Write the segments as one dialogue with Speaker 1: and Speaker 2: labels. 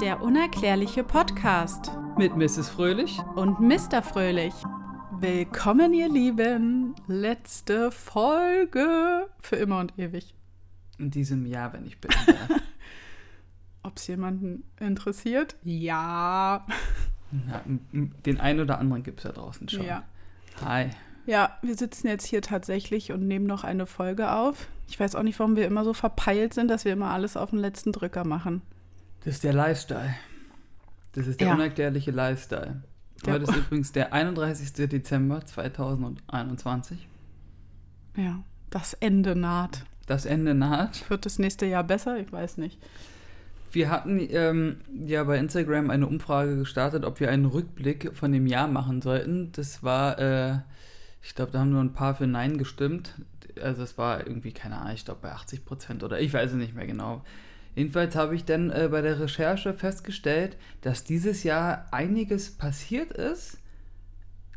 Speaker 1: Der unerklärliche Podcast
Speaker 2: Mit Mrs. Fröhlich.
Speaker 1: und Mr. Fröhlich. Willkommen, ihr Lieben. Letzte Folge für immer und ewig.
Speaker 2: In diesem Jahr, wenn ich darf.
Speaker 1: Ob es jemanden interessiert? Ja.
Speaker 2: Na, den einen oder anderen gibt es da draußen schon.
Speaker 1: Ja.
Speaker 2: Hi.
Speaker 1: Ja, wir sitzen jetzt hier tatsächlich und nehmen noch eine Folge auf. Ich weiß auch nicht, warum wir immer so verpeilt sind, dass wir immer alles auf den letzten Drücker machen.
Speaker 2: Das ist der Lifestyle. Das ist der
Speaker 1: Ja.
Speaker 2: unerklärliche Lifestyle.
Speaker 1: Der-
Speaker 2: Heute ist übrigens der 31. Dezember 2021.
Speaker 1: Ja, das Ende naht.
Speaker 2: Das Ende naht.
Speaker 1: Wird das nächste Jahr besser? Ich weiß nicht.
Speaker 2: Wir hatten ähm, ja bei Instagram eine Umfrage gestartet, ob wir einen Rückblick von dem Jahr machen sollten. Das war, äh, ich glaube, da haben nur ein paar für Nein gestimmt. Also es war irgendwie, keine Ahnung, ich glaube bei 80 Prozent oder ich weiß es nicht mehr genau. Jedenfalls habe ich dann äh, bei der Recherche festgestellt, dass dieses Jahr einiges passiert ist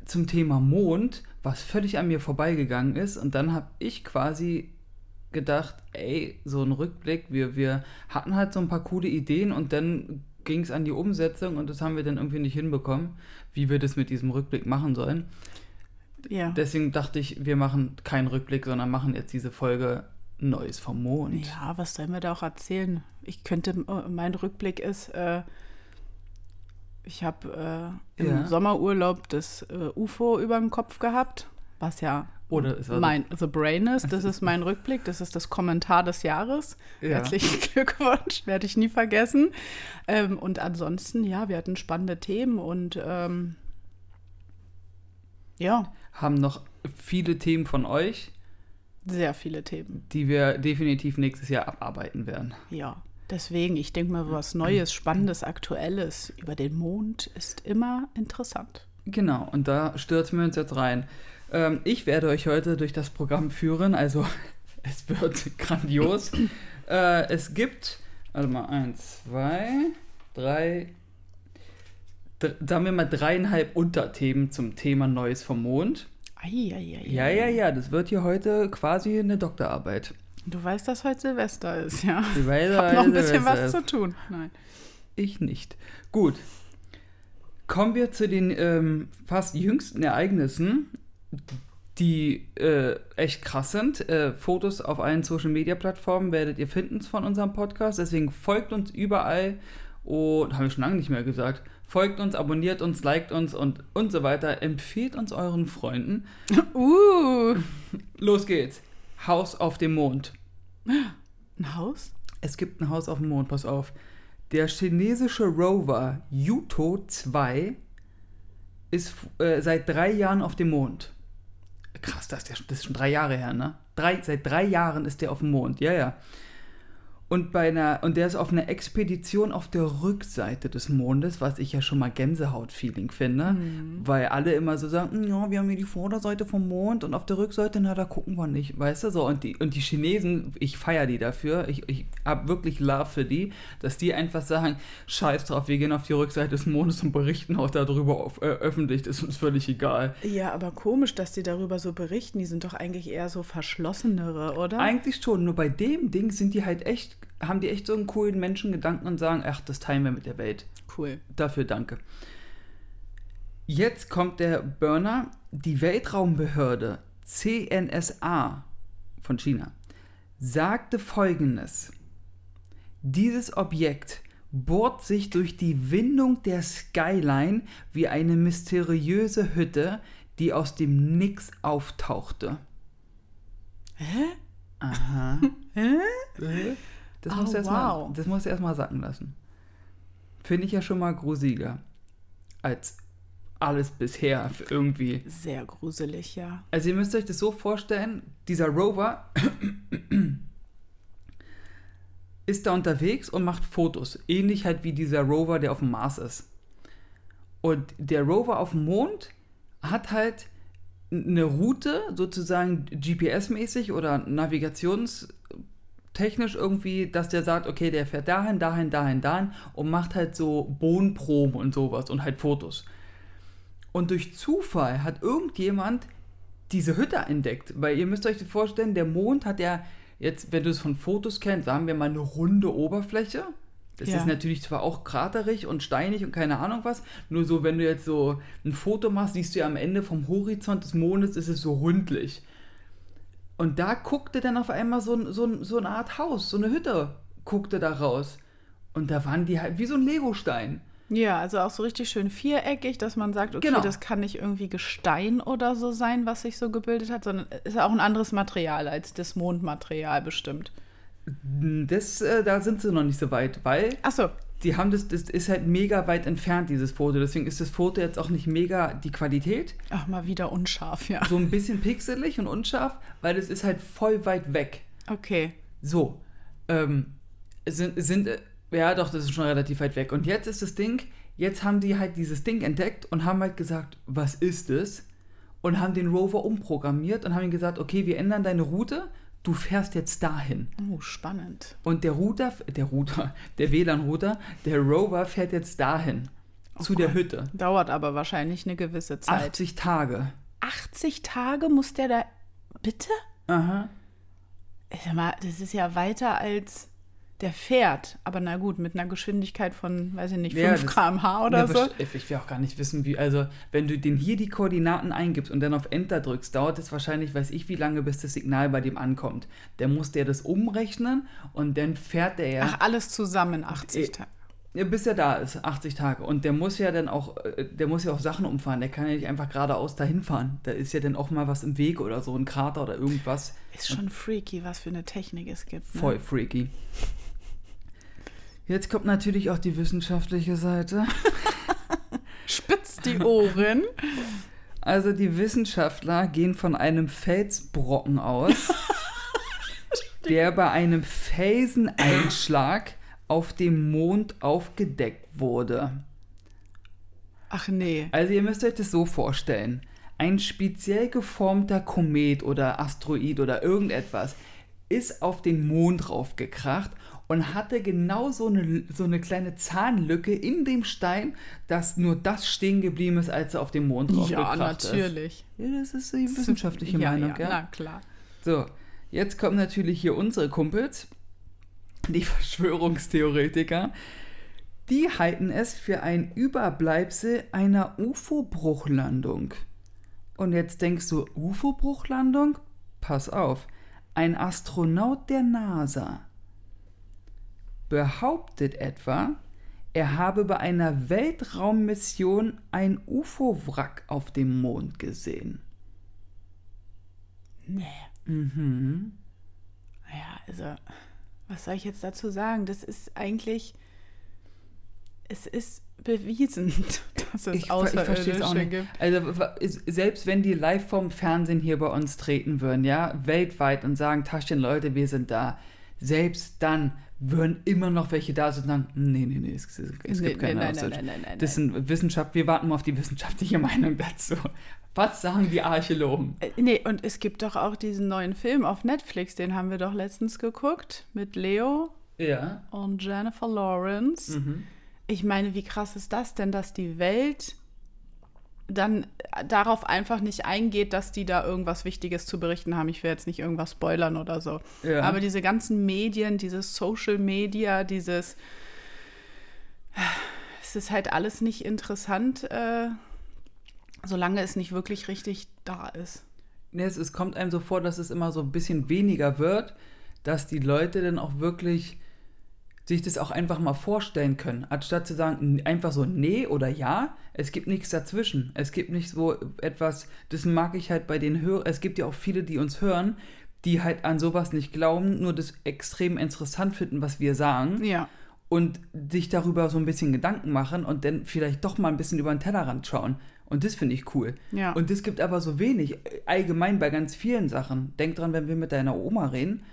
Speaker 2: zum Thema Mond, was völlig an mir vorbeigegangen ist. Und dann habe ich quasi gedacht, ey, so ein Rückblick, wir, wir hatten halt so ein paar coole Ideen und dann ging es an die Umsetzung und das haben wir dann irgendwie nicht hinbekommen, wie wir das mit diesem Rückblick machen sollen.
Speaker 1: Ja.
Speaker 2: Deswegen dachte ich, wir machen keinen Rückblick, sondern machen jetzt diese Folge Neues vom Mond.
Speaker 1: Ja, was sollen wir da auch erzählen? Ich könnte, äh, mein Rückblick ist, äh, ich habe äh, im
Speaker 2: Ja.
Speaker 1: Sommerurlaub das äh, UFO über dem Kopf gehabt, was ja
Speaker 2: Oder
Speaker 1: mein The Brain ist. Das ist mein Rückblick, das ist das Kommentar des Jahres.
Speaker 2: Ja.
Speaker 1: Herzlichen Glückwunsch, werde ich nie vergessen. Ähm, und ansonsten, ja, wir hatten spannende Themen und ähm, ja,
Speaker 2: haben noch viele Themen von euch,
Speaker 1: sehr viele Themen.
Speaker 2: die wir definitiv nächstes Jahr abarbeiten werden.
Speaker 1: Ja, deswegen, ich denke mal, was Neues, Spannendes, Aktuelles über den Mond ist immer interessant.
Speaker 2: Genau, und da stürzen wir uns jetzt rein. Ähm, ich werde euch heute durch das Programm führen, also es wird grandios. äh, es gibt, warte mal, eins, zwei, drei, dr- sagen wir mal dreieinhalb Unterthemen zum Thema Neues vom Mond.
Speaker 1: Eieiei.
Speaker 2: Ja, ja, ja, das wird hier heute quasi eine Doktorarbeit.
Speaker 1: Du weißt, dass heute Silvester ist, ja.
Speaker 2: Ich weiß,
Speaker 1: Ich habe noch ein bisschen
Speaker 2: weiß,
Speaker 1: was
Speaker 2: weiß.
Speaker 1: zu tun. Nein.
Speaker 2: Ich nicht. Gut. Kommen wir zu den ähm, fast jüngsten Ereignissen, die äh, echt krass sind. Äh, Fotos auf allen Social Media Plattformen werdet ihr finden von unserem Podcast. Deswegen folgt uns überall und haben wir schon lange nicht mehr gesagt. Folgt uns, abonniert uns, liked uns und, und so weiter. Empfehlt uns euren Freunden.
Speaker 1: Uh,
Speaker 2: Los geht's. Haus auf dem Mond.
Speaker 1: ein Haus?
Speaker 2: Es gibt ein Haus auf dem Mond, pass auf. Der chinesische Rover Yuto 2 ist äh, seit drei Jahren auf dem Mond. Krass, das ist, ja, schon- das ist schon drei Jahre her, ne? Drei, seit drei Jahren ist der auf dem Mond, ja, ja. Und, bei einer, und der ist auf einer Expedition auf der Rückseite des Mondes, was ich ja schon mal Gänsehaut-Feeling finde, weil alle immer so sagen, "Mm, ja, wir haben hier die Vorderseite vom Mond und auf der Rückseite, na, da gucken wir nicht, weißt du, so. Und die, und die Chinesen, ich feiere die dafür, ich, ich habe wirklich Love für die, dass die einfach sagen, scheiß drauf, wir gehen auf die Rückseite des Mondes und berichten auch darüber auf, äh, öffentlich, das ist uns völlig egal.
Speaker 1: Ja, aber komisch, dass die darüber so berichten. Die sind doch eigentlich eher so verschlossenere, oder?
Speaker 2: Eigentlich schon, nur bei dem Ding sind die halt echt, haben die echt so einen coolen Menschengedanken und sagen, ach, das teilen wir mit der Welt.
Speaker 1: cool.
Speaker 2: Dafür danke. Jetzt kommt der Burner. Die Weltraumbehörde CNSA von China sagte folgendes. Dieses Objekt bohrt sich durch die Windung der Skyline wie eine mysteriöse Hütte, die aus dem Nix auftauchte.
Speaker 1: Hä?
Speaker 2: Aha.
Speaker 1: Hä?
Speaker 2: Das
Speaker 1: Oh,
Speaker 2: musst du erst mal,
Speaker 1: wow.
Speaker 2: das musst du erst mal sacken lassen. Finde ich ja schon mal gruseliger als alles bisher irgendwie.
Speaker 1: Sehr gruselig, ja.
Speaker 2: Also ihr müsst euch das so vorstellen, dieser Rover ist da unterwegs und macht Fotos. Ähnlich halt wie dieser Rover, der auf dem Mars ist. Und der Rover auf dem Mond hat halt eine Route, sozusagen GPS-mäßig oder navigationstechnisch irgendwie, dass der sagt, okay, der fährt dahin, dahin, dahin, dahin und macht halt so Bodenproben und sowas und halt Fotos. Und durch Zufall hat irgendjemand diese Hütte entdeckt. Weil ihr müsst euch vorstellen, der Mond hat ja jetzt, wenn du es von Fotos kennst, sagen wir mal eine runde Oberfläche. Das
Speaker 1: Ja.
Speaker 2: ist natürlich zwar auch kraterig und steinig und keine Ahnung was, nur so, wenn du jetzt so ein Foto machst, siehst du ja am Ende vom Horizont des Mondes ist es so rundlich. Und da guckte dann auf einmal so, so, so eine Art Haus, so eine Hütte, guckte da raus. Und da waren die halt wie so ein Legostein.
Speaker 1: Ja, also auch so richtig schön viereckig, dass man sagt, okay,
Speaker 2: Genau.
Speaker 1: das kann nicht irgendwie Gestein oder so sein, was sich so gebildet hat, sondern ist auch ein anderes Material als das Mondmaterial bestimmt.
Speaker 2: Das, äh, da sind sie noch nicht so weit, weil
Speaker 1: Achso,
Speaker 2: die haben das, das ist halt mega weit entfernt, dieses Foto. Deswegen ist das Foto jetzt auch nicht mega die Qualität.
Speaker 1: ach, mal wieder unscharf, ja.
Speaker 2: So ein bisschen pixelig und unscharf, weil das ist halt voll weit weg.
Speaker 1: Okay.
Speaker 2: So, ähm, sind, sind, äh, ja doch, das ist schon relativ weit weg. Und jetzt ist das Ding, jetzt haben die halt dieses Ding entdeckt und haben halt gesagt, was ist es? Und haben den Rover umprogrammiert und haben ihm gesagt, okay, wir ändern deine Route, du fährst jetzt dahin.
Speaker 1: Oh, spannend.
Speaker 2: Und der Router, der Router, der WLAN-Router, der Rover fährt jetzt dahin. zu der
Speaker 1: Gott.
Speaker 2: Hütte.
Speaker 1: Dauert aber wahrscheinlich eine gewisse Zeit.
Speaker 2: 80 Tage.
Speaker 1: 80 Tage muss der da. Bitte?
Speaker 2: Aha.
Speaker 1: Sag mal, das ist ja weiter als der fährt. Aber na gut, mit einer Geschwindigkeit von, weiß ich nicht, 5
Speaker 2: Ja, das-
Speaker 1: km/h oder
Speaker 2: Ja,
Speaker 1: so.
Speaker 2: Ich will auch gar nicht wissen, wie. Also, wenn du den hier die Koordinaten eingibst und dann auf Enter drückst, dauert es wahrscheinlich, weiß ich, wie lange, bis das Signal bei dem ankommt. Dann muss der das umrechnen und dann fährt der ja.
Speaker 1: Ach, alles zusammen 80
Speaker 2: Äh,
Speaker 1: Tage.
Speaker 2: Ja, bis er da ist, 80 Tage. Und der muss ja dann auch, äh, der muss ja auch Sachen umfahren. Der kann ja nicht einfach geradeaus dahin fahren. Da ist ja dann auch mal was im Weg oder so, ein Krater oder irgendwas.
Speaker 1: Ist schon freaky, was für eine Technik es gibt. Ne?
Speaker 2: Voll freaky. Jetzt kommt natürlich auch die wissenschaftliche Seite.
Speaker 1: Spitzt die Ohren.
Speaker 2: Also die Wissenschaftler gehen von einem Felsbrocken aus, der bei einem Felseneinschlag auf dem Mond aufgedeckt wurde.
Speaker 1: Ach nee.
Speaker 2: Also ihr müsst euch das so vorstellen. Ein speziell geformter Komet oder Asteroid oder irgendetwas ist auf den Mond raufgekracht und hatte genau so eine, so eine kleine Zahnlücke in dem Stein, dass nur das stehen geblieben ist, als er auf dem Mond
Speaker 1: Ja,
Speaker 2: raufgekracht ist.
Speaker 1: natürlich.
Speaker 2: Ja, das ist die wissenschaftliche
Speaker 1: ja,
Speaker 2: Meinung,
Speaker 1: ja,
Speaker 2: ja.
Speaker 1: Na klar.
Speaker 2: So, jetzt kommen natürlich hier unsere Kumpels, die Verschwörungstheoretiker. Die halten es für ein Überbleibsel einer UFO-Bruchlandung. Und jetzt denkst du, UFO-Bruchlandung? Pass auf, ein Astronaut der NASA behauptet etwa, er habe bei einer Weltraummission ein UFO-Wrack auf dem Mond gesehen.
Speaker 1: Nee.
Speaker 2: Mhm.
Speaker 1: Naja, also, was soll ich jetzt dazu sagen? Das ist eigentlich. Es ist bewiesen, dass es
Speaker 2: Ich, auch
Speaker 1: Außerirdische
Speaker 2: nicht.
Speaker 1: gibt.
Speaker 2: Also selbst wenn die live vom Fernsehen hier bei uns treten würden, ja, weltweit und sagen, Taschen Leute, wir sind da, selbst dann würden immer noch welche da sein und sagen, nee, nee, nee, es, es,
Speaker 1: Nee,
Speaker 2: gibt keine
Speaker 1: nee, nein, nein, nein, nein, nein,
Speaker 2: Das sind Wissenschaft, wir warten mal auf die wissenschaftliche Meinung dazu. Was sagen die Archäologen?
Speaker 1: Äh, Nee, und es gibt doch auch diesen neuen Film auf Netflix, den haben wir doch letztens geguckt, mit Leo
Speaker 2: Ja.
Speaker 1: und Jennifer Lawrence.
Speaker 2: Mhm.
Speaker 1: Ich meine, wie krass ist das denn, dass die Welt dann darauf einfach nicht eingeht, dass die da irgendwas Wichtiges zu berichten haben. Ich will jetzt nicht irgendwas spoilern oder so.
Speaker 2: Ja.
Speaker 1: Aber diese ganzen Medien, dieses Social Media, dieses es ist halt alles nicht interessant, äh, solange es nicht wirklich richtig da ist.
Speaker 2: Nee, es, es kommt einem so vor, dass es immer so ein bisschen weniger wird, dass die Leute dann auch wirklich sich das auch einfach mal vorstellen können, anstatt zu sagen, einfach so nee oder ja, es gibt nichts dazwischen. Es gibt nicht so etwas, das mag ich halt bei den Hörern, es gibt ja auch viele, die uns hören, die halt an sowas nicht glauben, nur das extrem interessant finden, was wir sagen
Speaker 1: Ja.
Speaker 2: und sich darüber so ein bisschen Gedanken machen und dann vielleicht doch mal ein bisschen über den Tellerrand schauen. Und das finde ich cool.
Speaker 1: Ja.
Speaker 2: Und es gibt aber so wenig, äh, allgemein bei ganz vielen Sachen. Denk dran, wenn wir mit deiner Oma reden,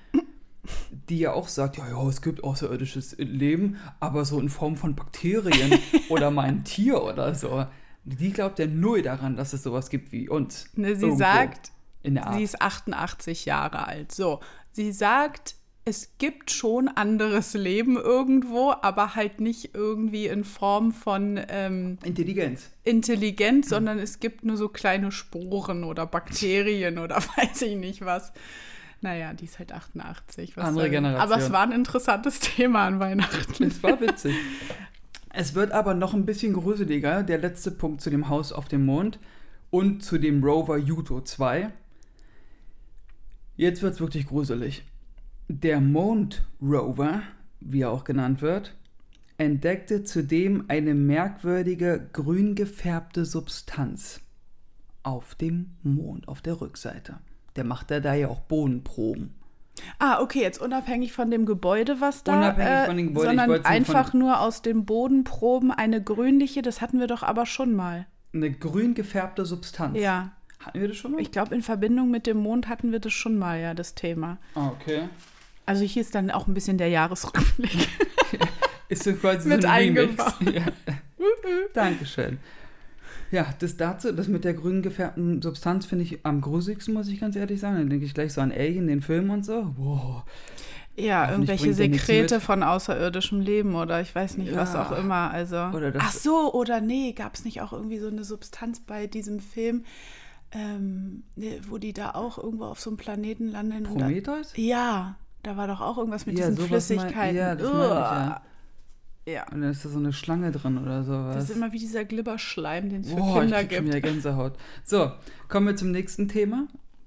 Speaker 2: die ja auch sagt, ja, ja, es gibt außerirdisches Leben, aber so in Form von Bakterien oder mal ein Tier oder so. Die glaubt ja null daran, dass es sowas gibt wie uns.
Speaker 1: Ne, sie
Speaker 2: Irgendwo
Speaker 1: sagt, sie ist 88 Jahre alt. So, sie sagt, es gibt schon anderes Leben irgendwo, aber halt nicht irgendwie in Form von ähm,
Speaker 2: Intelligenz.
Speaker 1: Intelligenz, sondern es gibt nur so kleine Sporen oder Bakterien oder weiß ich nicht was. Naja, die ist halt 88. was
Speaker 2: Andere
Speaker 1: soll-
Speaker 2: Generation.
Speaker 1: Aber es war ein interessantes Thema an Weihnachten.
Speaker 2: Es war witzig. Es wird aber noch ein bisschen gruseliger. Der letzte Punkt zu dem Haus auf dem Mond und zu dem Rover Yuto 2. Jetzt wird es wirklich gruselig. Der Mond Rover, wie er auch genannt wird, entdeckte zudem eine merkwürdige grün gefärbte Substanz auf dem Mond, auf der Rückseite. Der macht da ja auch Bodenproben.
Speaker 1: Ah, okay, jetzt unabhängig von dem Gebäude, was da,
Speaker 2: Unabhängig
Speaker 1: äh,
Speaker 2: von dem Gebäude, ich
Speaker 1: sondern einfach
Speaker 2: von-
Speaker 1: nur aus den Bodenproben eine grünliche, das hatten wir doch aber schon mal.
Speaker 2: Eine grün gefärbte Substanz.
Speaker 1: Ja,
Speaker 2: Hatten wir das schon mal?
Speaker 1: ich glaube, in Verbindung mit dem Mond hatten wir das schon mal, ja, das Thema.
Speaker 2: Ah, okay.
Speaker 1: Also hier ist dann auch ein bisschen der Jahresrückblick.
Speaker 2: Ist so quasi
Speaker 1: Mit
Speaker 2: so ein
Speaker 1: eingebaut.
Speaker 2: Ja. Dankeschön. Ja, das dazu, das mit der grün gefärbten Substanz finde ich am gruseligsten, muss ich ganz ehrlich sagen. Dann denke ich gleich so an Alien, den Film und so. Wow.
Speaker 1: Ja, irgendwelche Sekrete von außerirdischem Leben oder ich weiß nicht, was
Speaker 2: Ja.
Speaker 1: auch immer. Also.
Speaker 2: Oder das-
Speaker 1: Ach so, oder nee, gab es nicht auch irgendwie so eine Substanz bei diesem Film, ähm, ne, wo die da auch irgendwo auf so einem Planeten landen? und da-
Speaker 2: Prometheus?
Speaker 1: Ja, da war doch auch irgendwas mit
Speaker 2: Ja,
Speaker 1: diesen
Speaker 2: sowas mein-
Speaker 1: Flüssigkeiten.
Speaker 2: ja, das meine ich, ja.
Speaker 1: Ja.
Speaker 2: Und dann ist da so eine Schlange drin oder sowas.
Speaker 1: Das ist immer wie dieser Glibberschleim, den es für
Speaker 2: Boah,
Speaker 1: Kinder
Speaker 2: ich krieg schon
Speaker 1: gibt.
Speaker 2: wieder Gänsehaut. So, kommen wir zum nächsten Thema.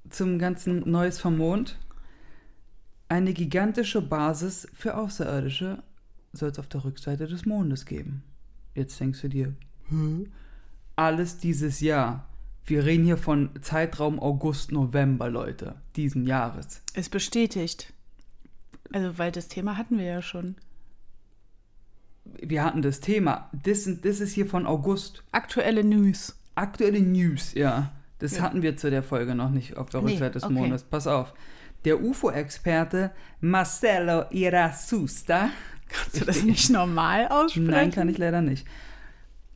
Speaker 2: Zum ganzen Neues vom Mond. Eine gigantische Basis für Außerirdische soll es auf der Rückseite des Mondes geben. Jetzt denkst du dir, Hä? alles dieses Jahr. Wir reden hier von Zeitraum August, November, Leute, diesen Jahres.
Speaker 1: Ist bestätigt. Also, weil das Thema hatten wir ja schon.
Speaker 2: Wir hatten das Thema. Das, das ist hier von August.
Speaker 1: Aktuelle News.
Speaker 2: Aktuelle News, ja. Das
Speaker 1: Ja.
Speaker 2: hatten wir zu der Folge noch nicht auf der
Speaker 1: Nee,
Speaker 2: Rückseite des
Speaker 1: okay.
Speaker 2: Mondes. Pass auf. Der UFO-Experte Marcelo Irasusta,
Speaker 1: Kannst du das nicht normal aussprechen?
Speaker 2: nein, kann ich leider nicht,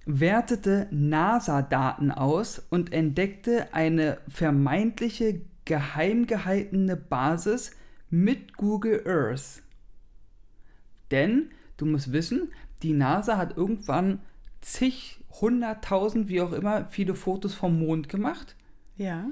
Speaker 2: wertete NASA-Daten aus und entdeckte eine vermeintliche geheim gehaltene Basis mit Google Earth. Denn, du musst wissen, die NASA hat irgendwann zig, hunderttausend, wie auch immer, viele Fotos vom Mond gemacht.
Speaker 1: Ja.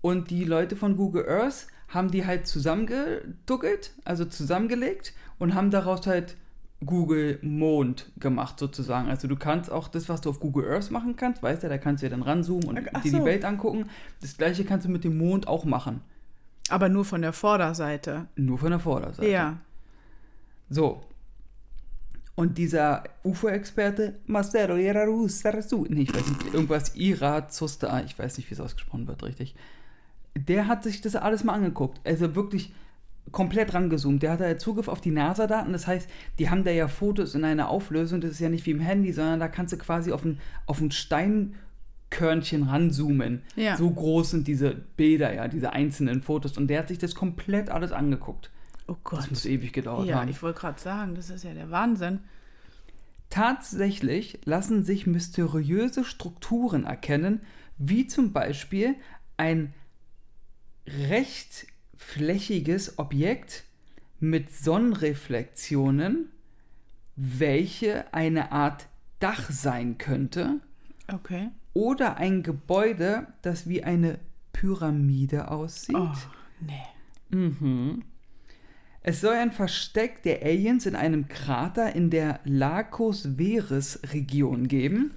Speaker 2: Und die Leute von Google Earth haben die halt zusammengeduckelt, also zusammengelegt und haben daraus halt Google Mond gemacht sozusagen. Also du kannst auch das, was du auf Google Earth machen kannst, weißt du, da kannst du ja dann ranzoomen und
Speaker 1: Ach
Speaker 2: dir die
Speaker 1: so.
Speaker 2: Welt angucken. Das gleiche kannst du mit dem Mond auch machen.
Speaker 1: Aber nur von der Vorderseite.
Speaker 2: Nur von der Vorderseite.
Speaker 1: Ja.
Speaker 2: So. Und dieser UFO-Experte, Marcelo Irarusarasu, nee, ich weiß nicht, irgendwas Irazusta, ich weiß nicht, wie es ausgesprochen wird, richtig. Der hat sich das alles mal angeguckt. Also wirklich komplett rangezoomt. Der hat halt Zugriff auf die NASA-Daten. Das heißt, die haben da ja Fotos in einer Auflösung. Das ist ja nicht wie im Handy, sondern da kannst du quasi auf ein, auf ein Steinkörnchen ranzoomen.
Speaker 1: Ja.
Speaker 2: So groß sind diese Bilder, ja, diese einzelnen Fotos. Und der hat sich das komplett alles angeguckt.
Speaker 1: Oh
Speaker 2: Das
Speaker 1: Gott.
Speaker 2: muss ewig gedauert
Speaker 1: Ja,
Speaker 2: haben.
Speaker 1: ich wollte gerade sagen, das ist ja der Wahnsinn.
Speaker 2: Tatsächlich lassen sich mysteriöse Strukturen erkennen, wie zum Beispiel ein rechtflächiges Objekt mit Sonnenreflexionen, welche eine Art Dach sein könnte,
Speaker 1: Okay.
Speaker 2: oder ein Gebäude, das wie eine Pyramide aussieht.
Speaker 1: Oh, nee.
Speaker 2: Mhm. Es soll ein Versteck der Aliens in einem Krater in der Lagos Veres Region geben.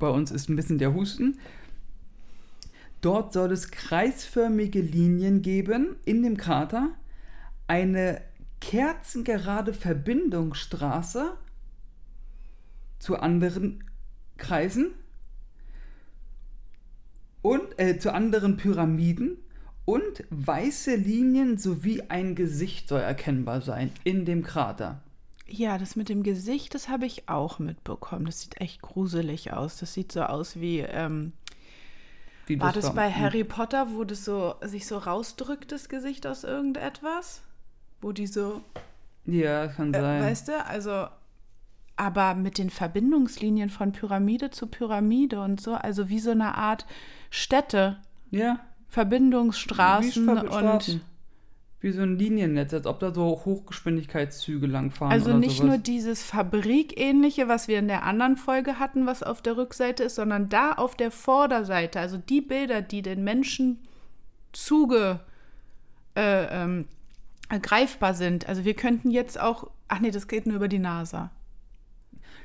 Speaker 2: Bei uns ist ein bisschen der Husten. Dort soll es kreisförmige Linien geben in dem Krater, eine kerzengerade Verbindungsstraße zu anderen Kreisen und äh, zu anderen Pyramiden und weiße Linien sowie ein Gesicht soll erkennbar sein in dem Krater.
Speaker 1: Ja, das mit dem Gesicht, das habe ich auch mitbekommen. Das sieht echt gruselig aus. Das sieht so aus wie, ähm,
Speaker 2: Wie
Speaker 1: war das
Speaker 2: war-
Speaker 1: bei Harry Potter, wo das so sich so rausdrückt, das Gesicht aus irgendetwas? Wo die so,
Speaker 2: Ja, kann
Speaker 1: äh,
Speaker 2: sein.
Speaker 1: weißt du, also, aber mit den Verbindungslinien von Pyramide zu Pyramide und so, also wie so eine Art Städte,
Speaker 2: ja,
Speaker 1: Verbindungsstraßen
Speaker 2: Verbi-
Speaker 1: und
Speaker 2: Straßen. Wie so ein Liniennetz, als ob da so Hochgeschwindigkeitszüge langfahren.
Speaker 1: Also nicht
Speaker 2: sowas.
Speaker 1: nur dieses Fabrikähnliche, was wir in der anderen Folge hatten, was auf der Rückseite ist, sondern da auf der Vorderseite, also die Bilder, die den Menschen zuge äh, ähm, greifbar sind. Also wir könnten jetzt auch, ach nee, das geht nur über die NASA.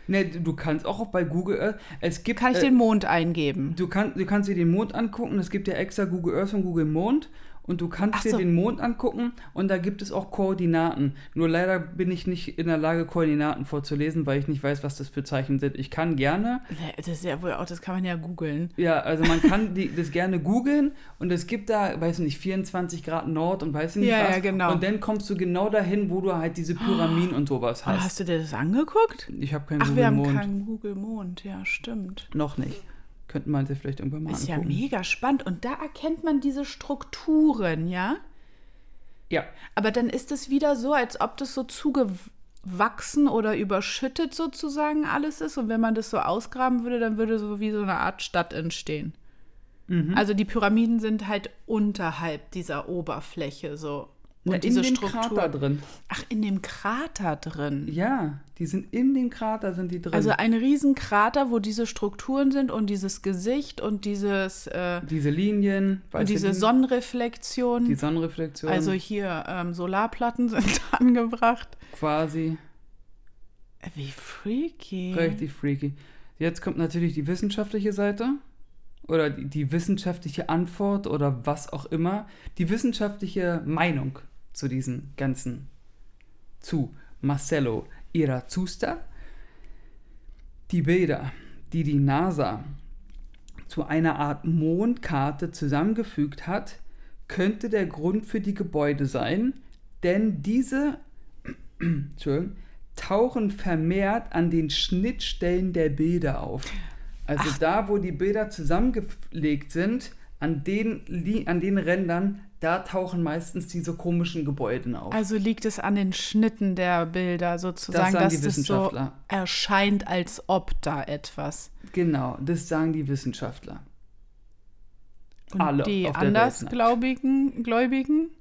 Speaker 2: Ne, du kannst auch bei Google Earth, es gibt...
Speaker 1: Kann ich
Speaker 2: äh,
Speaker 1: den Mond eingeben?
Speaker 2: Du, kann, du kannst dir den Mond angucken, es gibt ja extra Google Earth und Google Mond und du kannst
Speaker 1: Ach
Speaker 2: dir
Speaker 1: so.
Speaker 2: den Mond angucken und da gibt es auch Koordinaten. Nur leider bin ich nicht in der Lage, Koordinaten vorzulesen, weil ich nicht weiß, was das für Zeichen sind. Ich kann gerne,
Speaker 1: Das ist ja wohl auch, das kann man ja googeln.
Speaker 2: ja, also man kann die, das gerne googeln und es gibt da, weiß ich nicht, 24 Grad Nord und weiß ich nicht
Speaker 1: Ja,
Speaker 2: was.
Speaker 1: ja, genau.
Speaker 2: Und dann kommst du genau dahin, wo du halt diese Pyramiden und sowas hast.
Speaker 1: hast du dir das angeguckt?
Speaker 2: Ich habe keinen
Speaker 1: Ach, wir haben
Speaker 2: Mond.
Speaker 1: keinen Google Mond. Ja, stimmt.
Speaker 2: Noch nicht. Könnten man sich vielleicht irgendwann mal
Speaker 1: Ist ja
Speaker 2: angucken.
Speaker 1: mega spannend. Und da erkennt man diese Strukturen, ja?
Speaker 2: Ja,
Speaker 1: Aber dann ist es wieder so, als ob das so zugewachsen oder überschüttet sozusagen alles ist. Und wenn man das so ausgraben würde, dann würde so wie so eine Art Stadt entstehen.
Speaker 2: Mhm.
Speaker 1: Also die Pyramiden sind halt unterhalb dieser Oberfläche so.
Speaker 2: Und in dem
Speaker 1: Struktur.
Speaker 2: Krater drin.
Speaker 1: Ach, in dem Krater drin.
Speaker 2: Ja, die sind in dem Krater sind die drin.
Speaker 1: Also ein Riesenkrater, wo diese Strukturen sind und dieses Gesicht und dieses äh,
Speaker 2: diese Linien,
Speaker 1: und diese
Speaker 2: Linien,
Speaker 1: Sonnenreflexion.
Speaker 2: die Sonnenreflexion,
Speaker 1: also hier ähm, Solarplatten sind angebracht.
Speaker 2: quasi
Speaker 1: Wie freaky.
Speaker 2: richtig freaky. Jetzt kommt natürlich die wissenschaftliche Seite oder die, die wissenschaftliche Antwort oder was auch immer, die wissenschaftliche Meinung zu diesen ganzen zu Marcello Irazusta. Die Bilder, die die NASA zu einer Art Mondkarte zusammengefügt hat, könnte der Grund für die Gebäude sein, denn diese tauchen vermehrt an den Schnittstellen der Bilder auf. Also da, wo die Bilder zusammengelegt sind, an den, an den Rändern, da tauchen meistens diese komischen Gebäude auf.
Speaker 1: Also liegt es an den Schnitten der Bilder sozusagen,
Speaker 2: sagen
Speaker 1: dass es so erscheint, als ob da etwas.
Speaker 2: genau, das sagen die Wissenschaftler.
Speaker 1: Und
Speaker 2: Alle
Speaker 1: die andersgläubigen, Gläubigen,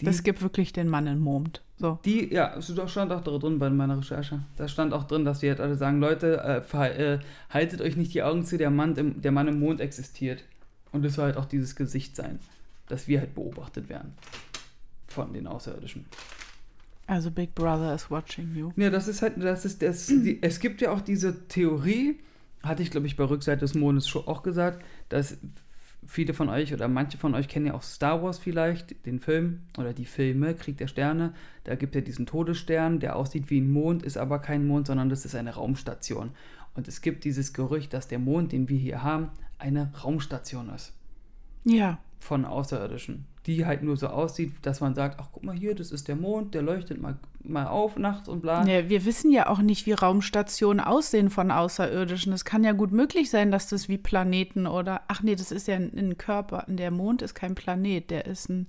Speaker 2: Die,
Speaker 1: es gibt wirklich den Mann im Mond. So.
Speaker 2: die, ja, es stand auch drin bei meiner Recherche. Da stand auch drin, dass die halt alle sagen, Leute, äh, äh, haltet euch nicht die Augen zu, der Mann, im, der Mann im Mond existiert. Und es soll halt auch dieses Gesicht sein, dass wir halt beobachtet werden von den Außerirdischen.
Speaker 1: Also Big Brother is watching you.
Speaker 2: Ja, das ist halt, das ist das, die, es gibt ja auch diese Theorie, hatte ich glaube ich bei Rückseite des Mondes schon auch gesagt, dass viele von euch oder manche von euch kennen ja auch Star Wars vielleicht, den Film oder die Filme, Krieg der Sterne. Da gibt es ja diesen Todesstern, der aussieht wie ein Mond, ist aber kein Mond, sondern das ist eine Raumstation. Und es gibt dieses Gerücht, dass der Mond, den wir hier haben, eine Raumstation ist
Speaker 1: Ja.
Speaker 2: von Außerirdischen, die halt nur so aussieht, dass man sagt, ach guck mal hier, das ist der Mond, der leuchtet mal, mal auf nachts und bla.
Speaker 1: ja. Wir wissen ja auch nicht, wie Raumstationen aussehen von Außerirdischen. Es kann ja gut möglich sein, dass das wie Planeten oder. Ach nee, das ist ja ein, ein Körper. Der Mond ist kein Planet, der ist ein.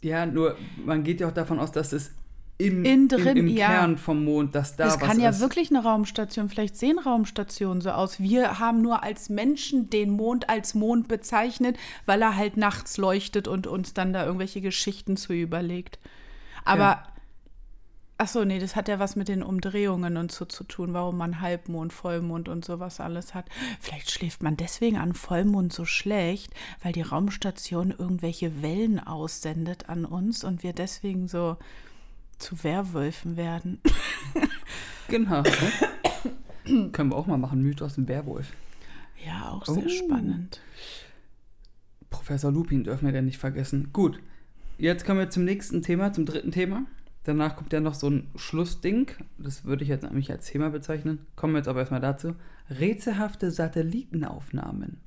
Speaker 2: Ja, nur man geht ja auch davon aus, dass es im,
Speaker 1: Innen drin,
Speaker 2: im, im
Speaker 1: ja.
Speaker 2: Kern vom Mond, dass da
Speaker 1: Das
Speaker 2: was
Speaker 1: kann ja
Speaker 2: ist.
Speaker 1: wirklich eine Raumstation. Vielleicht sehen Raumstationen so aus. Wir haben nur als Menschen den Mond als Mond bezeichnet, weil er halt nachts leuchtet und uns dann da irgendwelche Geschichten zu überlegt. Aber,
Speaker 2: Ja.
Speaker 1: ach so, nee, das hat ja was mit den Umdrehungen und so zu tun, warum man Halbmond, Vollmond und sowas alles hat. Vielleicht schläft man deswegen an Vollmond so schlecht, weil die Raumstation irgendwelche Wellen aussendet an uns und wir deswegen so zu Werwölfen werden.
Speaker 2: Genau. ne? Können wir auch mal machen, Mythos im Werwolf.
Speaker 1: Ja, auch sehr
Speaker 2: Oh.
Speaker 1: spannend.
Speaker 2: Professor Lupin dürfen wir denn nicht vergessen. Gut, jetzt kommen wir zum nächsten Thema, zum dritten Thema. Danach kommt ja noch so ein Schlussding. Das würde ich jetzt nämlich als Thema bezeichnen. Kommen wir jetzt aber erstmal dazu. Rätselhafte Satellitenaufnahmen.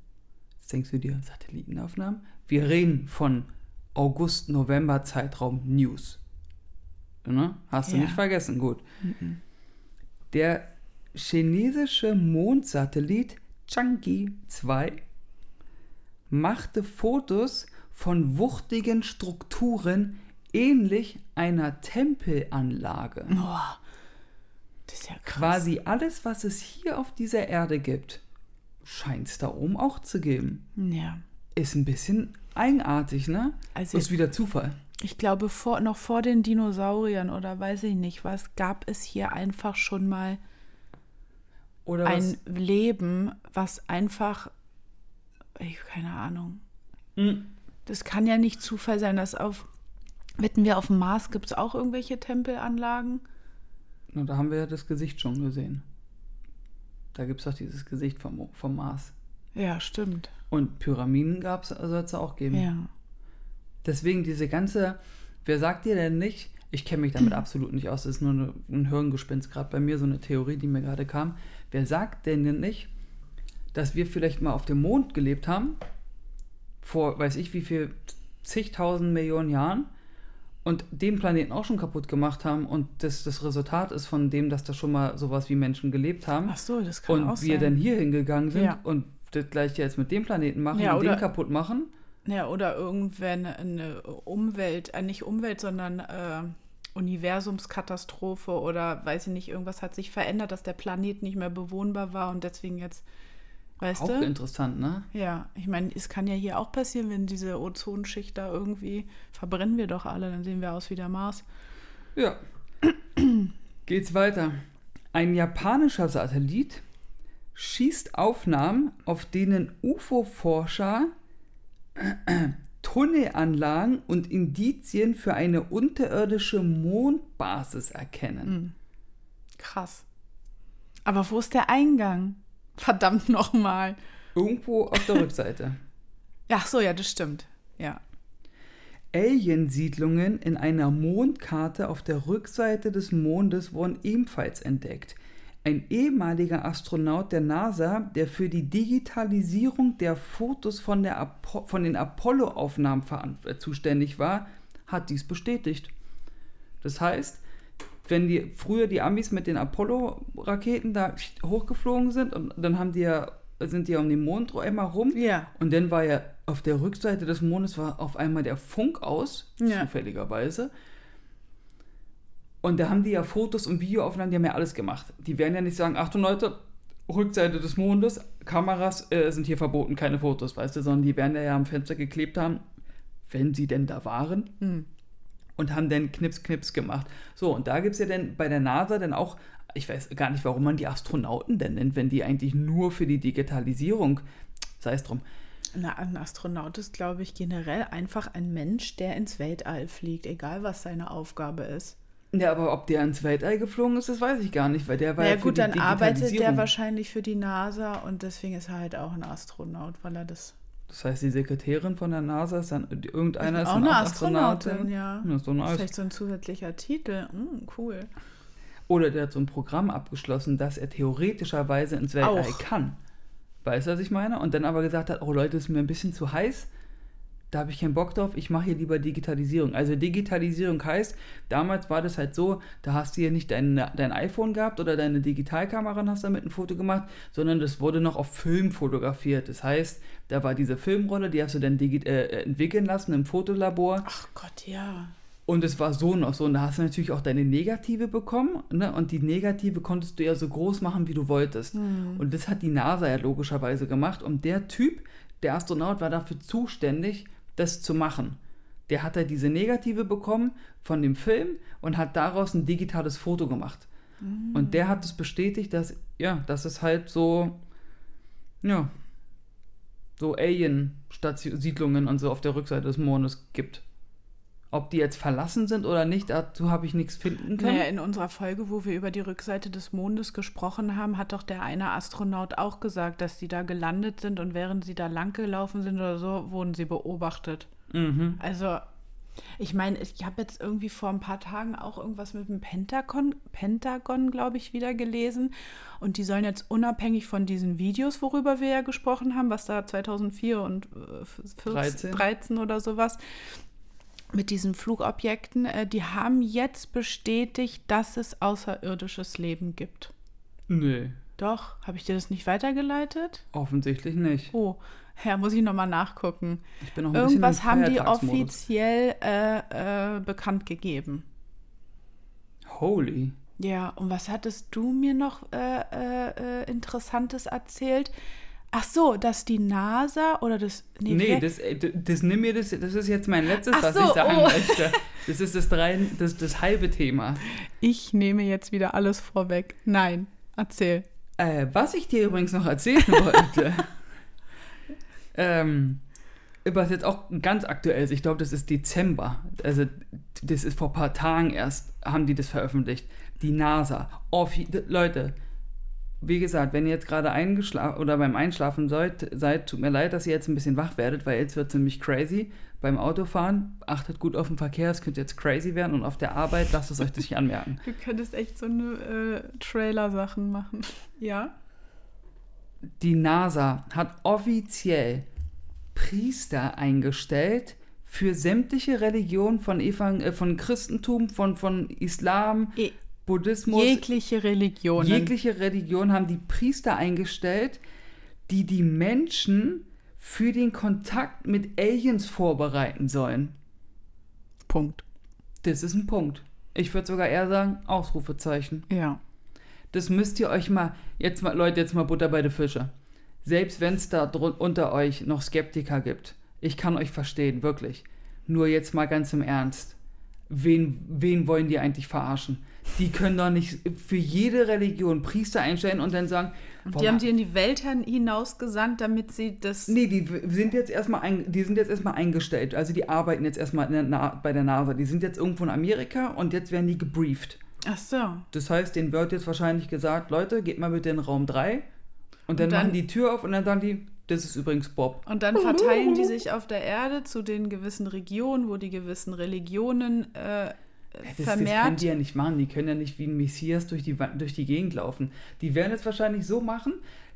Speaker 2: Jetzt denkst du dir, Satellitenaufnahmen? Wir reden von August-November-Zeitraum News. Ne? Hast du
Speaker 1: Ja.
Speaker 2: nicht vergessen, gut. Der chinesische Mondsatellit Chang'e 2 machte Fotos von wuchtigen Strukturen ähnlich einer Tempelanlage.
Speaker 1: Boah, das ist ja krass.
Speaker 2: Quasi alles, was es hier auf dieser Erde gibt, scheint es da oben auch zu geben.
Speaker 1: Ja.
Speaker 2: Ist ein bisschen eigenartig, ne?
Speaker 1: Also-
Speaker 2: ist wieder Zufall.
Speaker 1: Ich glaube, vor, noch vor den Dinosauriern oder weiß ich nicht was, gab es hier einfach schon mal
Speaker 2: Oder
Speaker 1: ein
Speaker 2: was?
Speaker 1: Leben, was einfach, ich, keine Ahnung,
Speaker 2: Mhm.
Speaker 1: Das kann ja nicht Zufall sein, dass auf, wetten wir, auf dem Mars gibt es auch irgendwelche Tempelanlagen?
Speaker 2: Na, da haben wir ja das Gesicht schon gesehen. Da gibt es doch dieses Gesicht vom, vom Mars.
Speaker 1: Ja, stimmt.
Speaker 2: Und Pyramiden gab es, soll es auch geben.
Speaker 1: Ja.
Speaker 2: Deswegen diese ganze, wer sagt dir denn nicht, ich kenne mich damit absolut nicht aus, das ist nur eine, ein Hirngespinst, gerade bei mir so eine Theorie, die mir gerade kam. Wer sagt denn denn nicht, dass wir vielleicht mal auf dem Mond gelebt haben, vor weiß ich wie viel, zigtausend Millionen Jahren und den Planeten auch schon kaputt gemacht haben und das das Resultat ist von dem, dass da schon mal sowas wie Menschen gelebt haben
Speaker 1: Ach so, das kann
Speaker 2: und
Speaker 1: auch
Speaker 2: wir
Speaker 1: sein.
Speaker 2: dann hier hingegangen sind
Speaker 1: Ja.
Speaker 2: und das gleiche jetzt mit dem Planeten machen
Speaker 1: Ja,
Speaker 2: und den kaputt machen.
Speaker 1: Ja, oder irgendwann eine Umwelt, äh, nicht Umwelt, sondern äh, Universumskatastrophe oder weiß ich nicht, irgendwas hat sich verändert, dass der Planet nicht mehr bewohnbar war und deswegen jetzt, weißt
Speaker 2: Auch
Speaker 1: du?
Speaker 2: interessant, ne?
Speaker 1: Ja, ich meine, es kann ja hier auch passieren, wenn diese Ozonschicht da irgendwie verbrennen wir doch alle, dann sehen wir aus wie der Mars.
Speaker 2: Ja. Geht's weiter. Ein japanischer Satellit schießt Aufnahmen, auf denen UFO-Forscher Tunnelanlagen und Indizien für eine unterirdische Mondbasis erkennen.
Speaker 1: Krass. Aber wo ist der Eingang? Verdammt nochmal.
Speaker 2: Irgendwo auf der Rückseite.
Speaker 1: Ach so, ja, das stimmt. Ja.
Speaker 2: Aliensiedlungen in einer Mondkarte auf der Rückseite des Mondes wurden ebenfalls entdeckt. Ein ehemaliger Astronaut der NASA, der für die Digitalisierung der Fotos von, der Apo von den Apollo-Aufnahmen äh, zuständig war, hat dies bestätigt. Das heißt, wenn die früher die Amis mit den Apollo-Raketen da hochgeflogen sind und dann haben die ja, sind die ja um den Mond einmal rum
Speaker 1: Ja.
Speaker 2: und dann war ja auf der Rückseite des Mondes war auf einmal der Funk aus,
Speaker 1: Ja.
Speaker 2: zufälligerweise. Und da haben die ja Fotos und Videoaufnahmen, die haben ja alles gemacht. Die werden ja nicht sagen, Achtung Leute, Rückseite des Mondes, Kameras äh, sind hier verboten, keine Fotos, weißt du, sondern die werden ja am Fenster geklebt haben, wenn sie denn da waren.
Speaker 1: Hm.
Speaker 2: Und haben dann Knips, Knips gemacht. So, und da gibt es ja dann bei der NASA dann auch, ich weiß gar nicht, warum man die Astronauten denn nennt, wenn die eigentlich nur für die Digitalisierung, sei es drum,
Speaker 1: Na, ein Astronaut ist, glaube ich, generell einfach ein Mensch, der ins Weltall fliegt, egal was seine Aufgabe ist.
Speaker 2: Ja, aber ob der ins Weltall geflogen ist, das weiß ich gar nicht, weil der war
Speaker 1: Na
Speaker 2: ja
Speaker 1: ja,
Speaker 2: für
Speaker 1: gut, dann arbeitet der wahrscheinlich für die NASA und deswegen ist er halt auch ein Astronaut, weil er das.
Speaker 2: Das heißt, die Sekretärin von der NASA ist dann, irgendeiner ist
Speaker 1: auch
Speaker 2: dann
Speaker 1: eine Astronautin,
Speaker 2: Astronautin.
Speaker 1: ja.
Speaker 2: Ja, ist doch nice.
Speaker 1: Vielleicht so ein zusätzlicher Titel. Hm, cool.
Speaker 2: Oder der hat so ein Programm abgeschlossen, dass er theoretischerweise ins Weltall
Speaker 1: Auch.
Speaker 2: kann. Weißt du, was ich meine? Und dann aber gesagt hat, oh Leute, ist mir ein bisschen zu heiß. Da habe ich keinen Bock drauf, ich mache hier lieber Digitalisierung. Also Digitalisierung heißt, damals war das halt so, da hast du hier nicht dein, dein iPhone gehabt oder deine Digitalkamera und hast damit ein Foto gemacht, sondern das wurde noch auf Film fotografiert. Das heißt, da war diese Filmrolle, die hast du dann digi- äh, entwickeln lassen im Fotolabor.
Speaker 1: Ach Gott, ja.
Speaker 2: Und es war so noch so. Und da hast du natürlich auch deine Negative bekommen. Ne? Und die Negative konntest du ja so groß machen, wie du wolltest. Und das hat die NASA ja logischerweise gemacht. Und der Typ, der Astronaut, war dafür zuständig, das zu machen. Der hat halt diese Negative bekommen von dem Film und hat daraus ein digitales Foto gemacht. Und der hat es bestätigt, dass, ja, dass es halt so, ja, so Alien-Siedlungen und so auf der Rückseite des Mondes gibt. Ob die jetzt verlassen sind oder nicht, dazu habe ich nichts finden können.
Speaker 1: Naja, in unserer Folge, wo wir über die Rückseite des Mondes gesprochen haben, hat doch der eine Astronaut auch gesagt, dass die da gelandet sind und während sie da lang gelaufen sind oder so, wurden sie beobachtet.
Speaker 2: Mhm.
Speaker 1: Also, ich meine, ich habe jetzt irgendwie vor ein paar Tagen auch irgendwas mit dem Pentagon, Pentagon, glaube ich, wieder gelesen. Und die sollen jetzt unabhängig von diesen Videos, worüber wir ja gesprochen haben, was da 2004 und äh, 14,
Speaker 2: 13.
Speaker 1: 13 oder sowas, mit diesen Flugobjekten, äh, die haben jetzt bestätigt, dass es außerirdisches Leben gibt.
Speaker 2: Nee,
Speaker 1: Doch, habe ich dir das nicht weitergeleitet?
Speaker 2: offensichtlich nicht.
Speaker 1: Oh, ja, muss ich nochmal nachgucken.
Speaker 2: Ich bin auch ein
Speaker 1: Irgendwas
Speaker 2: bisschen
Speaker 1: haben die offiziell äh, äh, bekannt gegeben.
Speaker 2: Holy.
Speaker 1: Ja, und was hattest du mir noch äh, äh, äh, Interessantes erzählt? Ach so, dass die NASA oder das.
Speaker 2: Nee,
Speaker 1: wer-
Speaker 2: das, äh, d- das nimm mir das, das ist jetzt mein letztes,
Speaker 1: Ach
Speaker 2: was
Speaker 1: so,
Speaker 2: ich sagen
Speaker 1: oh.
Speaker 2: möchte. Das ist das, drei, das, das halbe Thema.
Speaker 1: ich nehme jetzt wieder alles vorweg. Nein, erzähl.
Speaker 2: Äh, was ich dir übrigens noch erzählen wollte. ähm, was jetzt auch ganz aktuell ist, ich glaube, das ist Dezember. Also, das ist vor ein paar Tagen erst, haben die das veröffentlicht. Die NASA. Offi Leute, wie gesagt, wenn ihr jetzt gerade eingeschlafen oder beim Einschlafen seid, seid, tut mir leid, dass ihr jetzt ein bisschen wach werdet, weil jetzt wird es nämlich crazy. Beim Autofahren, achtet gut auf den Verkehr, es könnte jetzt crazy werden und auf der Arbeit lasst es euch nicht anmerken.
Speaker 1: Du könntest echt so eine äh, Trailer-Sachen machen. Ja?
Speaker 2: Die NASA hat offiziell Priester eingestellt für sämtliche Religionen von, Evang äh, von Christentum, von, von Islam,
Speaker 1: E-
Speaker 2: Buddhismus.
Speaker 1: Jegliche Religionen.
Speaker 2: Jegliche Religion haben die Priester eingestellt, die die Menschen für den Kontakt mit Aliens vorbereiten sollen.
Speaker 1: Punkt.
Speaker 2: Das ist ein Punkt. Ich würde sogar eher sagen, Ausrufezeichen.
Speaker 1: Ja.
Speaker 2: Das müsst ihr euch mal, jetzt mal, Leute, jetzt mal Butter bei den Fische. Selbst wenn es da unter euch noch Skeptiker gibt, ich kann euch verstehen, wirklich. Nur jetzt mal ganz im Ernst. Wen, wen wollen die eigentlich verarschen? Die können doch nicht für jede Religion Priester einstellen und dann sagen,
Speaker 1: Die haben die in die Welt hin- hinausgesandt, damit sie das.
Speaker 2: Nee, die sind jetzt erstmal ein, die sind jetzt erstmal eingestellt. Also die arbeiten jetzt erstmal der bei der NASA. Die sind jetzt irgendwo in Amerika und jetzt werden die gebrieft.
Speaker 1: Ach so.
Speaker 2: Das heißt, denen wird jetzt wahrscheinlich gesagt, Leute, geht mal bitte in Raum 3. Und dann,
Speaker 1: Und dann-
Speaker 2: machen die Tür auf und dann sagen die, das ist übrigens Bob.
Speaker 1: Und dann verteilen die sich auf der Erde zu den gewissen Regionen, wo die gewissen Religionen äh,
Speaker 2: Das, das
Speaker 1: vermehrt.
Speaker 2: können die ja nicht machen. Die können ja nicht wie ein Messias durch die, durch die Gegend laufen. Die werden es wahrscheinlich so machen.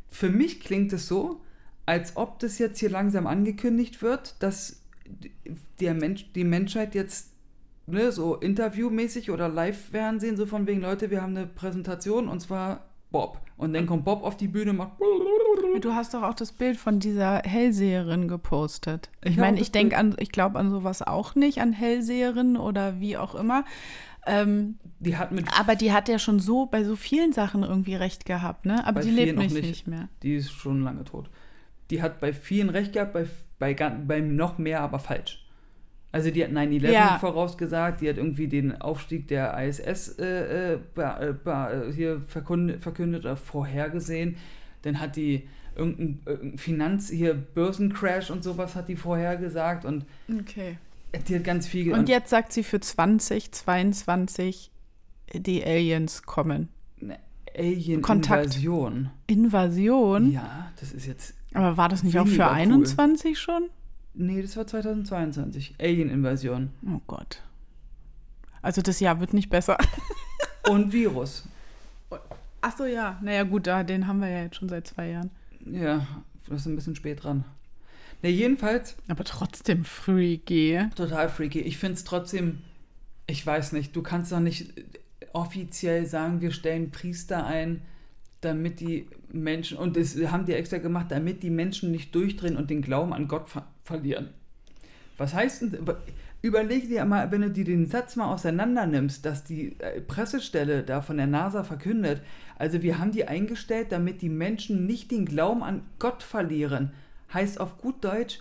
Speaker 2: Für mich klingt es so, als ob das jetzt hier langsam angekündigt wird, dass der Mensch, die Menschheit jetzt ne, so interviewmäßig oder Live-Fernsehen, so von wegen, Leute, wir haben eine Präsentation und zwar Bob. Und dann kommt Bob auf die Bühne und macht.
Speaker 1: Du hast doch auch das Bild von dieser Hellseherin gepostet. Ich,
Speaker 2: Ich
Speaker 1: meine, ich denke an, ich glaube an sowas auch nicht, an Hellseherinnen oder wie auch immer. Ähm,
Speaker 2: Die hat mit.
Speaker 1: aber die hat ja schon so bei so vielen Sachen irgendwie recht gehabt, ne? Aber die lebt
Speaker 2: noch
Speaker 1: nicht,
Speaker 2: nicht.
Speaker 1: mehr.
Speaker 2: Die ist schon lange tot. Die hat bei vielen recht gehabt, bei, bei, bei noch mehr aber falsch. Also die hat 9-11
Speaker 1: Ja.
Speaker 2: vorausgesagt, die hat irgendwie den Aufstieg der ISS äh, äh, äh, hier verkündet, verkündet oder vorhergesehen. Dann hat die irgendein, irgendein Finanz, hier Börsencrash und sowas hat die vorhergesagt und
Speaker 1: Okay.
Speaker 2: die hat ganz viel...
Speaker 1: Und jetzt sagt sie für 2022 die Aliens kommen.
Speaker 2: eine Alien-Invasion.
Speaker 1: Invasion?
Speaker 2: Ja, das ist jetzt...
Speaker 1: Aber war das nicht auch für
Speaker 2: cool.
Speaker 1: 21 schon?
Speaker 2: Nee, das war 2022. Alien-Invasion.
Speaker 1: Oh Gott. Also das Jahr wird nicht besser.
Speaker 2: Und Virus.
Speaker 1: Ach so, ja. Naja, gut, da, den haben wir ja jetzt schon seit zwei Jahren.
Speaker 2: Ja, das ist ein bisschen spät dran. Ne, jedenfalls
Speaker 1: Aber trotzdem freaky.
Speaker 2: total freaky. Ich finde es trotzdem, ich weiß nicht, du kannst doch nicht offiziell sagen, wir stellen Priester ein, damit die Menschen, und das haben die extra gemacht, damit die Menschen nicht durchdrehen und den Glauben an Gott ver verlieren. Was heißt denn, überleg dir mal, wenn du dir den Satz mal auseinander nimmst, dass die äh, Pressestelle da von der NASA verkündet, also wir haben die eingestellt, damit die Menschen nicht den Glauben an Gott verlieren. Heißt auf gut Deutsch,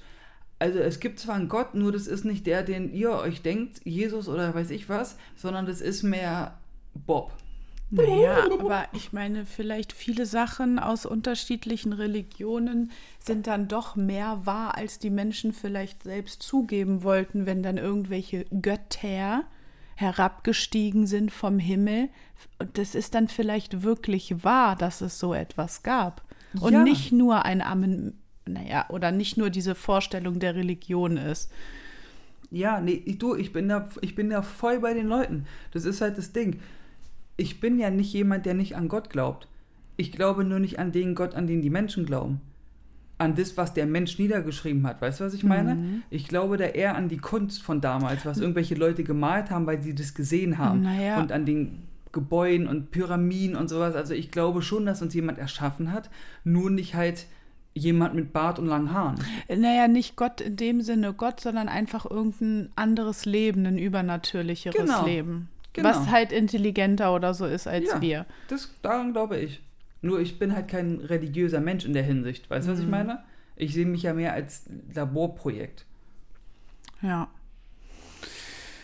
Speaker 2: also es gibt zwar einen Gott, nur das ist nicht der, den ihr euch denkt, Jesus oder weiß ich was, sondern das ist mehr Bob.
Speaker 1: Naja, aber ich meine, vielleicht viele Sachen aus unterschiedlichen Religionen sind dann doch mehr wahr, als die Menschen vielleicht selbst zugeben wollten, wenn dann irgendwelche Götter herabgestiegen sind vom Himmel. Und das ist dann vielleicht wirklich wahr, dass es so etwas gab. Und
Speaker 2: Ja.
Speaker 1: nicht nur ein Amen, naja, oder nicht nur diese Vorstellung der Religion ist.
Speaker 2: Ja, nee, ich, du, ich bin, da, ich bin da voll bei den Leuten. Das ist halt das Ding. Ich bin ja nicht jemand, der nicht an Gott glaubt. Ich glaube nur nicht an den Gott, an den die Menschen glauben. An das, was der Mensch niedergeschrieben hat. Weißt du, was ich meine? Ich glaube da eher an die Kunst von damals, was irgendwelche Leute gemalt haben, weil sie das gesehen haben.
Speaker 1: Naja.
Speaker 2: Und an den Gebäuden und Pyramiden und sowas. Also ich glaube schon, dass uns jemand erschaffen hat, nur nicht halt jemand mit Bart und langen Haaren.
Speaker 1: Naja, nicht Gott in dem Sinne Gott, sondern einfach irgendein anderes Leben, ein übernatürlicheres
Speaker 2: Genau.
Speaker 1: Leben.
Speaker 2: Genau.
Speaker 1: Was halt intelligenter oder so ist als
Speaker 2: Ja.
Speaker 1: wir.
Speaker 2: Das, daran glaube ich. Nur ich bin halt kein religiöser Mensch in der Hinsicht. Weißt du, was ich meine? Ich sehe mich ja mehr als Laborprojekt.
Speaker 1: Ja.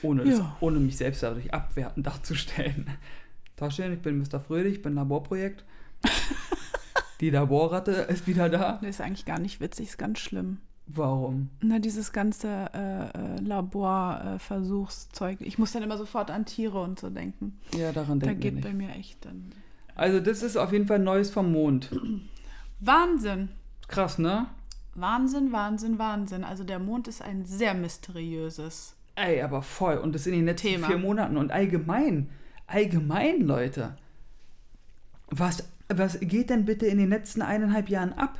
Speaker 2: Ohne, das, ohne mich selbst dadurch abwertend darzustellen. Taschen, ich bin Mr. Fröhlich, ich bin Laborprojekt. Die Laborratte ist wieder da.
Speaker 1: Das ist eigentlich gar nicht witzig, ist ganz schlimm.
Speaker 2: Warum?
Speaker 1: Na, dieses ganze äh, äh, Laborversuchszeug. ich muss dann immer sofort an Tiere und so denken.
Speaker 2: Ja, daran
Speaker 1: Da
Speaker 2: denken wir
Speaker 1: geht
Speaker 2: nicht.
Speaker 1: bei mir echt dann.
Speaker 2: Also das ist auf jeden Fall Neues vom Mond.
Speaker 1: Wahnsinn.
Speaker 2: Krass, ne?
Speaker 1: Wahnsinn, Wahnsinn, Wahnsinn. Also der Mond ist ein sehr mysteriöses.
Speaker 2: Ey, aber voll. Und das in den letzten
Speaker 1: Thema.
Speaker 2: vier Monaten. Und allgemein, allgemein, Leute. Was, was geht denn bitte in den letzten eineinhalb Jahren ab?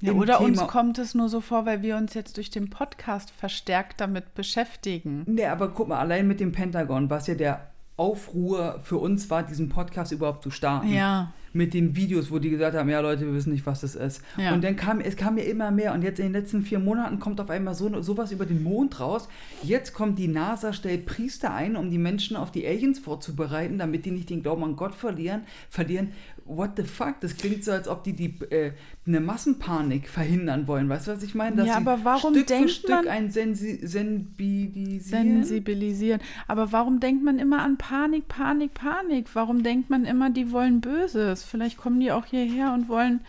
Speaker 1: Ja, oder uns
Speaker 2: Thema-
Speaker 1: kommt es nur so vor, weil wir uns jetzt durch den Podcast verstärkt damit beschäftigen.
Speaker 2: Nee, aber guck mal, allein mit dem Pentagon, was ja der Aufruhr für uns war, diesen Podcast überhaupt zu starten.
Speaker 1: Ja.
Speaker 2: Mit den Videos, wo die gesagt haben, ja Leute, wir wissen nicht, was das ist.
Speaker 1: Ja.
Speaker 2: Und dann kam, es kam ja immer mehr und jetzt in den letzten vier Monaten kommt auf einmal so sowas über den Mond raus. Jetzt kommt die NASA, stellt Priester ein, um die Menschen auf die Aliens vorzubereiten, damit die nicht den Glauben an Gott verlieren. Verlieren. What the fuck? Das klingt so, als ob die, die äh, eine Massenpanik verhindern wollen. Weißt du, was ich meine? Dass
Speaker 1: Ja, aber warum
Speaker 2: Stück
Speaker 1: denkt
Speaker 2: für Stück
Speaker 1: man-
Speaker 2: ein Sensi Sensibilisieren?
Speaker 1: Sensibilisieren. Aber warum denkt man immer an Panik, Panik, Panik? Warum denkt man immer, die wollen Böses? Vielleicht kommen die auch hierher und wollen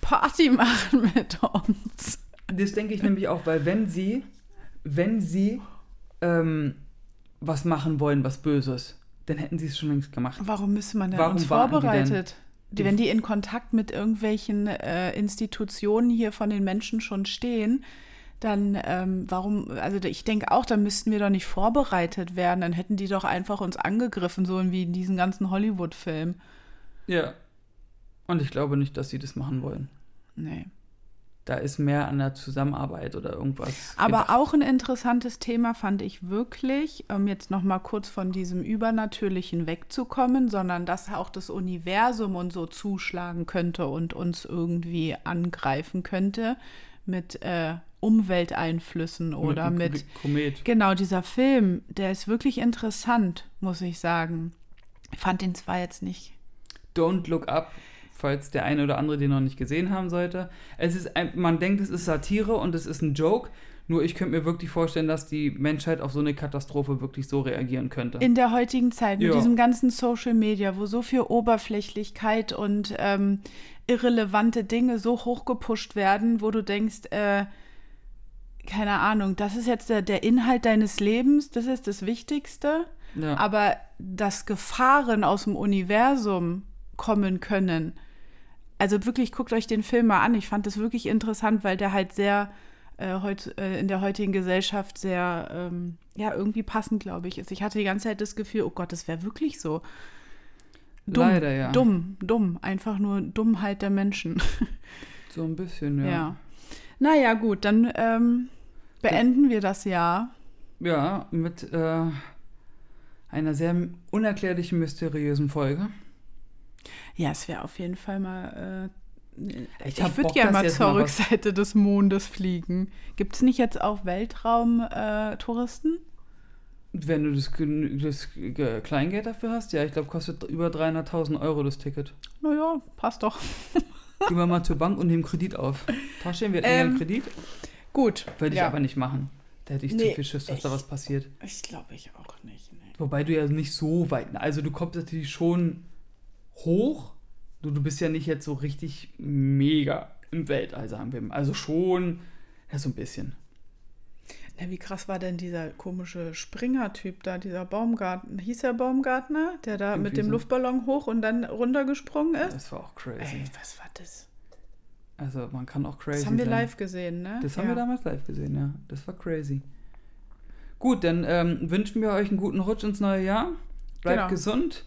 Speaker 1: Party machen mit uns.
Speaker 2: Das denke ich nämlich auch, weil wenn sie, wenn sie ähm, was machen wollen, was Böses, dann hätten sie es schon längst gemacht.
Speaker 1: Warum müsste man denn
Speaker 2: Warum
Speaker 1: uns
Speaker 2: warten die denn?
Speaker 1: vorbereitet? Die, wenn die in Kontakt mit irgendwelchen äh, Institutionen hier von den Menschen schon stehen, dann ähm, warum, also ich denke auch, da müssten wir doch nicht vorbereitet werden. Dann hätten die doch einfach uns angegriffen, so wie in diesen ganzen Hollywood-Filmen.
Speaker 2: Ja. Und ich glaube nicht, dass sie das machen wollen.
Speaker 1: Nee.
Speaker 2: Da ist mehr an der Zusammenarbeit oder irgendwas.
Speaker 1: Aber
Speaker 2: gedacht.
Speaker 1: auch ein interessantes Thema fand ich wirklich, um jetzt noch mal kurz von diesem Übernatürlichen wegzukommen, sondern dass auch das Universum und so zuschlagen könnte und uns irgendwie angreifen könnte mit äh, Umwelteinflüssen oder
Speaker 2: einem
Speaker 1: mit,
Speaker 2: Komet.
Speaker 1: genau dieser Film, der ist wirklich interessant, muss ich sagen. Ich fand ihn zwar jetzt nicht.
Speaker 2: Don't Look Up, falls der eine oder andere den noch nicht gesehen haben sollte. Es ist ein, man denkt, es ist Satire und es ist ein Joke. Nur ich könnte mir wirklich vorstellen, dass die Menschheit auf so eine Katastrophe wirklich so reagieren könnte.
Speaker 1: In der heutigen Zeit, mit
Speaker 2: Ja.
Speaker 1: diesem ganzen Social Media, wo so viel Oberflächlichkeit und ähm, irrelevante Dinge so hochgepusht werden, wo du denkst, äh, keine Ahnung, das ist jetzt der, der Inhalt deines Lebens, das ist das Wichtigste.
Speaker 2: ja.
Speaker 1: Aber dass Gefahren aus dem Universum kommen können, also wirklich, guckt euch den Film mal an. Ich fand das wirklich interessant, weil der halt sehr äh, heut, äh, in der heutigen Gesellschaft sehr, ähm, ja, irgendwie passend, glaube ich, ist. Ich hatte die ganze Zeit das Gefühl, oh Gott, das wäre wirklich so. Dumm,
Speaker 2: Leider, ja.
Speaker 1: Dumm, dumm. Einfach nur Dummheit der Menschen.
Speaker 2: so ein bisschen,
Speaker 1: Ja.
Speaker 2: ja.
Speaker 1: Naja, gut, dann ähm, beenden wir das Jahr.
Speaker 2: Ja, mit äh, einer sehr unerklärlichen, mysteriösen Folge.
Speaker 1: Ja, es wäre auf jeden Fall mal. Äh,
Speaker 2: Ich
Speaker 1: ich würde gerne mal zur
Speaker 2: mal
Speaker 1: Rückseite des Mondes fliegen. Gibt es nicht jetzt auch Weltraum-Touristen?
Speaker 2: Wenn du das, das Ge- Kleingeld dafür hast, ja, ich glaube, kostet über 300.000 Euro das Ticket.
Speaker 1: naja, passt doch.
Speaker 2: Gehen wir mal zur Bank und nehmen Kredit auf. Tauschen wir
Speaker 1: Ähm,
Speaker 2: einen Kredit?
Speaker 1: Gut.
Speaker 2: Würde ich
Speaker 1: ja.
Speaker 2: aber nicht machen. Da hätte ich
Speaker 1: Nee,
Speaker 2: zu viel Schiss, dass da
Speaker 1: ich-
Speaker 2: was passiert.
Speaker 1: Ich glaube ich auch nicht. Nee.
Speaker 2: Wobei du ja nicht so weit. Also du kommst natürlich schon hoch. Du, du bist ja nicht jetzt so richtig mega im Weltall, sagen wir mal. Also schon, ja, so ein bisschen.
Speaker 1: Na, wie krass war denn dieser komische Springer-Typ da, dieser Baumgartner? Hieß er Baumgartner, der da
Speaker 2: Irgendwie
Speaker 1: mit dem
Speaker 2: so.
Speaker 1: Luftballon hoch und dann runtergesprungen ist?
Speaker 2: Das war auch crazy.
Speaker 1: Ey, was war das?
Speaker 2: Also man kann auch crazy
Speaker 1: Das haben wir
Speaker 2: sein.
Speaker 1: live gesehen, ne?
Speaker 2: Das haben
Speaker 1: Ja.
Speaker 2: wir damals live gesehen, ja. Das war crazy. Gut, dann ähm, wünschen wir euch einen guten Rutsch ins neue Jahr. Bleibt
Speaker 1: Genau.
Speaker 2: gesund,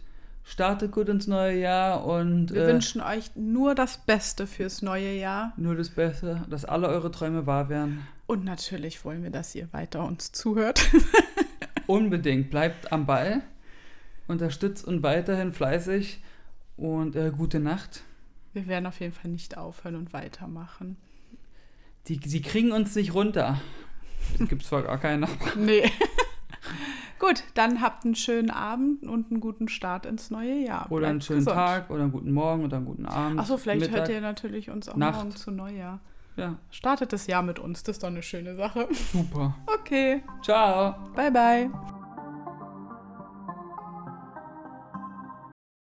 Speaker 2: startet gut ins neue Jahr und
Speaker 1: Wir
Speaker 2: äh,
Speaker 1: wünschen euch nur das Beste fürs neue Jahr.
Speaker 2: nur das Beste, dass alle eure Träume wahr werden.
Speaker 1: Und natürlich wollen wir, dass ihr weiter uns zuhört.
Speaker 2: Unbedingt, bleibt am Ball, unterstützt und weiterhin fleißig und äh, gute Nacht.
Speaker 1: Wir werden auf jeden Fall nicht aufhören und weitermachen.
Speaker 2: Die, sie kriegen uns nicht runter. Gibt es zwar gar keine.
Speaker 1: Nee. Gut, dann habt einen schönen Abend und einen guten Start ins neue Jahr.
Speaker 2: Oder einen
Speaker 1: Bleibt
Speaker 2: schönen
Speaker 1: gesund.
Speaker 2: Tag oder einen guten Morgen oder einen guten Abend.
Speaker 1: Achso, vielleicht
Speaker 2: Mittag.
Speaker 1: hört ihr natürlich uns auch
Speaker 2: Nacht.
Speaker 1: morgen zu Neujahr.
Speaker 2: Ja,
Speaker 1: Startet das Jahr mit uns, das ist doch eine schöne Sache.
Speaker 2: super.
Speaker 1: Okay,
Speaker 2: Ciao.
Speaker 1: bye bye.